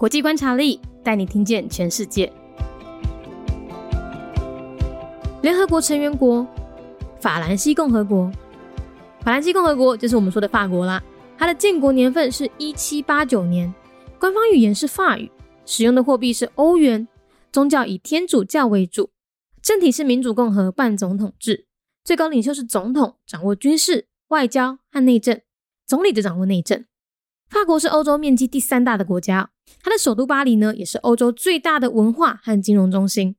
国际观察力带你听见全世界。联合国成员国法兰西共和国，法兰西共和国就是我们说的法国啦。它的建国年份是一七八九年，官方语言是法语，使用的货币是欧元，宗教以天主教为主，政体是民主共和半总统制，最高领袖是总统，掌握军事、外交和内政，总理则掌握内政。法国是欧洲面积第三大的国家，它的首都巴黎呢，也是欧洲最大的文化和金融中心。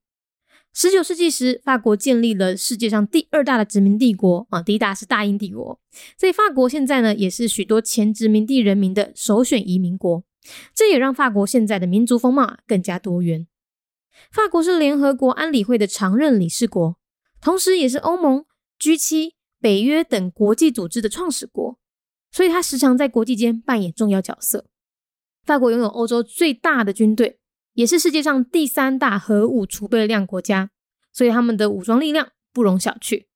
十九世纪时，法国建立了世界上第二大的殖民帝国啊，第一大是大英帝国。所以法国现在呢，也是许多前殖民地人民的首选移民国。这也让法国现在的民族风貌更加多元。法国是联合国安理会的常任理事国，同时也是欧盟、G7、北约等国际组织的创始国，所以它时常在国际间扮演重要角色。法国拥有欧洲最大的军队。也是世界上第三大核武储备量国家，所以他们的武装力量不容小觑。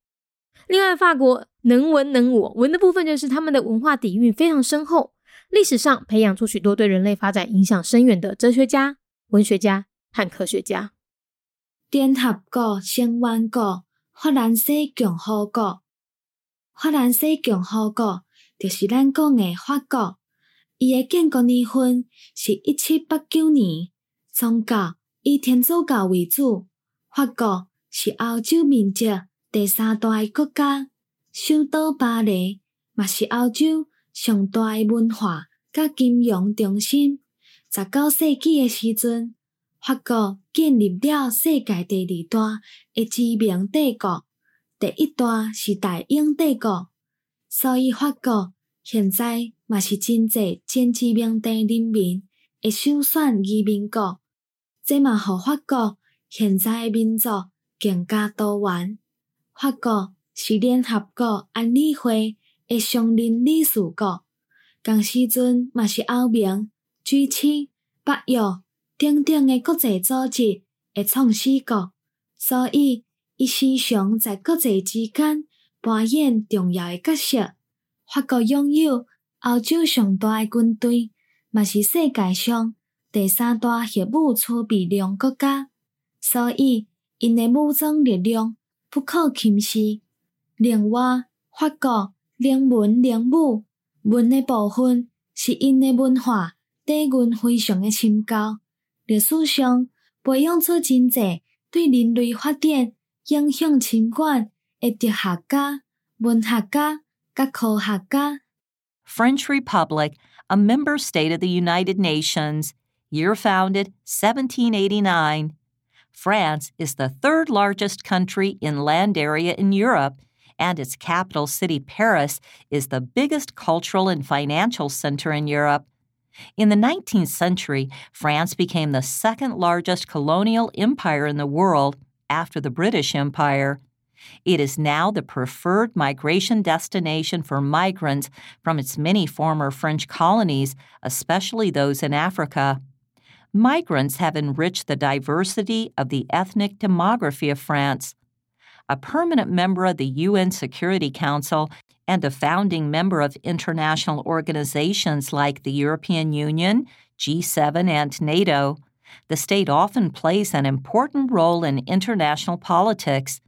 另外，法国能文能武，文的部分就是他们的文化底蕴非常深厚，历史上培养出许多对人类发展影响深远的哲学家、文学家和科学家。联合国成员国法兰西共和国，法兰西共和国就是咱讲的法国，伊的建国年份是一七八九年。宗教以天主教为主。法国是欧洲面积第三大诶国家，首都巴黎嘛是欧洲上大诶文化甲金融中心。十九世纪诶时阵，法国建立了世界第二大诶知名帝国，第一大是大英帝国。所以法国现在嘛是真济前殖民地人民会首选移民国。这嘛，互法国现在诶民族更加多元。法国是联合国安理会诶常任理事国，同时阵嘛是欧盟、G7、北约等等诶国际组织诶创始国，所以伊时常在国际之间扮演重要诶角色。法国拥有欧洲上大诶军队，嘛是世界上。第三大核武储备量国家，所以因诶武装力量不可轻视。另外，法国能文能武，文诶部分是因诶文化底蕴非常的深厚，历史上培养出真济对人类发展影响深远诶哲学家、文学家、甲科学家。French Republic, a member state of the United Nations. year founded 1789. France is the third largest country in land area in Europe, and its capital city, Paris, is the biggest cultural and financial center in Europe. In the 19th century, France became the second largest colonial empire in the world after the British Empire. It is now the preferred migration destination for migrants from its many former French colonies, especially those in Africa migrants have enriched the diversity of the ethnic demography of France. A permanent member of the UN Security Council and a founding member of international organizations like the European Union, G7, and NATO, the state often plays an important role in international politics.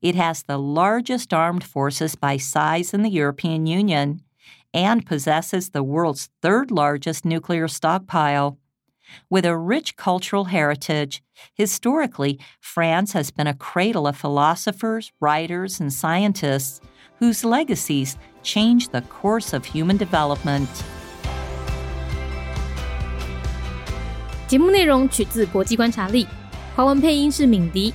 It has the largest armed forces by size in the European Union and possesses the world's third largest nuclear stockpile. With a rich cultural heritage, historically, France has been a cradle of philosophers, writers, and scientists whose legacies changed the course of human development. 节目内容取自国际观察力，华文配音是敏迪，